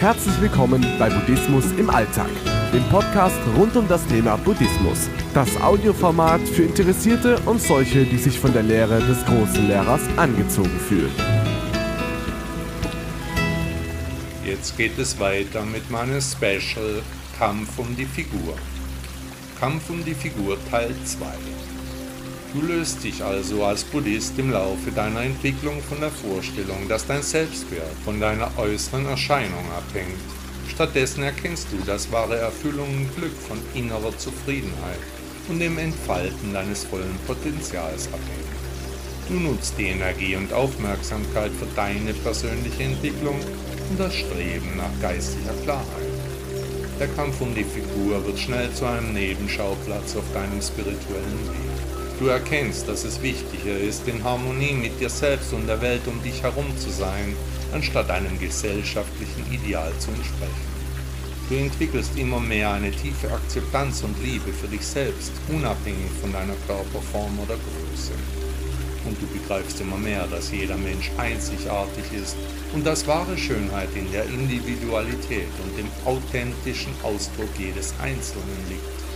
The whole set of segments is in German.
Herzlich willkommen bei Buddhismus im Alltag, dem Podcast rund um das Thema Buddhismus. Das Audioformat für Interessierte und solche, die sich von der Lehre des großen Lehrers angezogen fühlen. Jetzt geht es weiter mit meinem Special Kampf um die Figur. Kampf um die Figur Teil 2. Du löst dich also als Buddhist im Laufe deiner Entwicklung von der Vorstellung, dass dein Selbstwert von deiner äußeren Erscheinung abhängt. Stattdessen erkennst du, dass wahre Erfüllung und Glück von innerer Zufriedenheit und dem Entfalten deines vollen Potenzials abhängt. Du nutzt die Energie und Aufmerksamkeit für deine persönliche Entwicklung und das Streben nach geistiger Klarheit. Der Kampf um die Figur wird schnell zu einem Nebenschauplatz auf deinem spirituellen Weg. Du erkennst, dass es wichtiger ist, in Harmonie mit dir selbst und der Welt um dich herum zu sein, anstatt einem gesellschaftlichen Ideal zu entsprechen. Du entwickelst immer mehr eine tiefe Akzeptanz und Liebe für dich selbst, unabhängig von deiner Körperform oder Größe. Und du begreifst immer mehr, dass jeder Mensch einzigartig ist und dass wahre Schönheit in der Individualität und dem authentischen Ausdruck jedes Einzelnen liegt.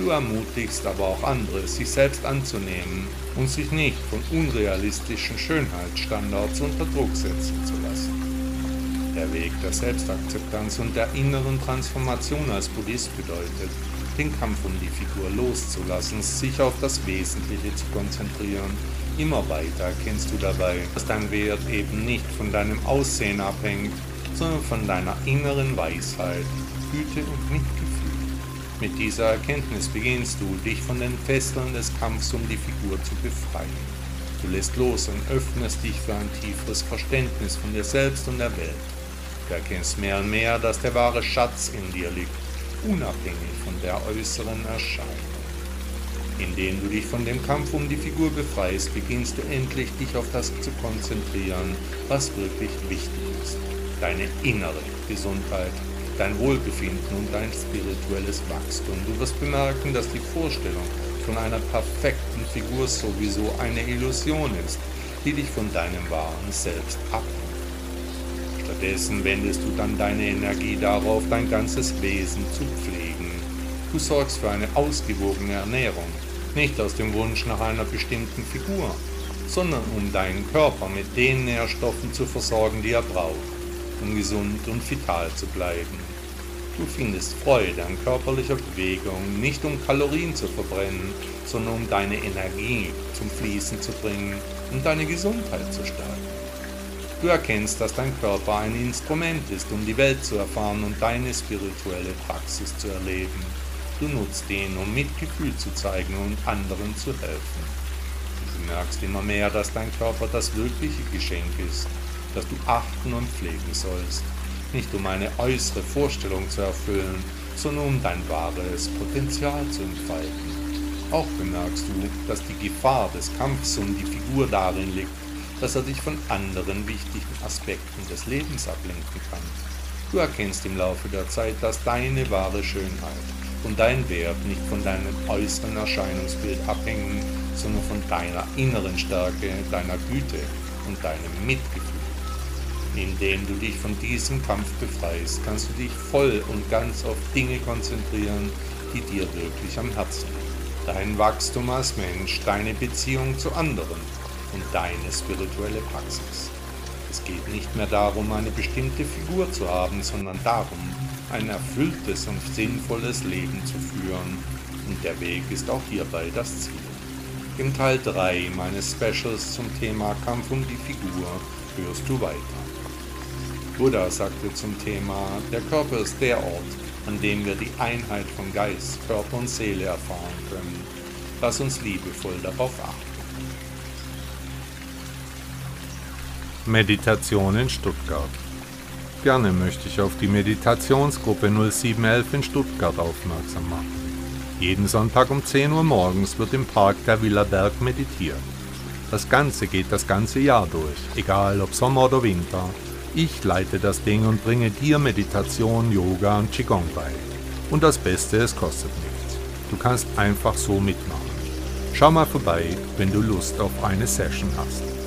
Du ermutigst aber auch andere, sich selbst anzunehmen und sich nicht von unrealistischen Schönheitsstandards unter Druck setzen zu lassen. Der Weg der Selbstakzeptanz und der inneren Transformation als Buddhist bedeutet, den Kampf um die Figur loszulassen, sich auf das Wesentliche zu konzentrieren. Immer weiter erkennst du dabei, dass dein Wert eben nicht von deinem Aussehen abhängt, sondern von deiner inneren Weisheit, Güte und Mitgefühl. Mit dieser Erkenntnis beginnst du, dich von den Fesseln des Kampfs um die Figur zu befreien. Du lässt los und öffnest dich für ein tieferes Verständnis von dir selbst und der Welt. Du erkennst mehr und mehr, dass der wahre Schatz in dir liegt, unabhängig von der äußeren Erscheinung. Indem du dich von dem Kampf um die Figur befreist, beginnst du endlich dich auf das zu konzentrieren, was wirklich wichtig ist. Deine innere Gesundheit dein Wohlbefinden und dein spirituelles Wachstum. Du wirst bemerken, dass die Vorstellung von einer perfekten Figur sowieso eine Illusion ist, die dich von deinem wahren Selbst abhält. Stattdessen wendest du dann deine Energie darauf, dein ganzes Wesen zu pflegen. Du sorgst für eine ausgewogene Ernährung, nicht aus dem Wunsch nach einer bestimmten Figur, sondern um deinen Körper mit den Nährstoffen zu versorgen, die er braucht, um gesund und vital zu bleiben. Du findest Freude an körperlicher Bewegung, nicht um Kalorien zu verbrennen, sondern um deine Energie zum Fließen zu bringen und deine Gesundheit zu stärken. Du erkennst, dass dein Körper ein Instrument ist, um die Welt zu erfahren und deine spirituelle Praxis zu erleben. Du nutzt ihn, um Mitgefühl zu zeigen und anderen zu helfen. Du merkst immer mehr, dass dein Körper das wirkliche Geschenk ist, das du achten und pflegen sollst nicht um eine äußere Vorstellung zu erfüllen, sondern um dein wahres Potenzial zu entfalten. Auch bemerkst du, dass die Gefahr des Kampfs um die Figur darin liegt, dass er dich von anderen wichtigen Aspekten des Lebens ablenken kann. Du erkennst im Laufe der Zeit, dass deine wahre Schönheit und dein Wert nicht von deinem äußeren Erscheinungsbild abhängen, sondern von deiner inneren Stärke, deiner Güte und deinem Mitgefühl. Indem du dich von diesem Kampf befreist, kannst du dich voll und ganz auf Dinge konzentrieren, die dir wirklich am Herzen liegen. Dein Wachstum als Mensch, deine Beziehung zu anderen und deine spirituelle Praxis. Es geht nicht mehr darum, eine bestimmte Figur zu haben, sondern darum, ein erfülltes und sinnvolles Leben zu führen. Und der Weg ist auch hierbei das Ziel. Im Teil 3 meines Specials zum Thema Kampf um die Figur hörst du weiter. Buddha sagte zum Thema, der Körper ist der Ort, an dem wir die Einheit von Geist, Körper und Seele erfahren können. Lass uns liebevoll darauf achten. Meditation in Stuttgart. Gerne möchte ich auf die Meditationsgruppe 0711 in Stuttgart aufmerksam machen. Jeden Sonntag um 10 Uhr morgens wird im Park der Villa Berg meditiert. Das Ganze geht das ganze Jahr durch, egal ob Sommer oder Winter, ich leite das Ding und bringe dir Meditation, Yoga und Qigong bei. Und das Beste, es kostet nichts. Du kannst einfach so mitmachen. Schau mal vorbei, wenn du Lust auf eine Session hast.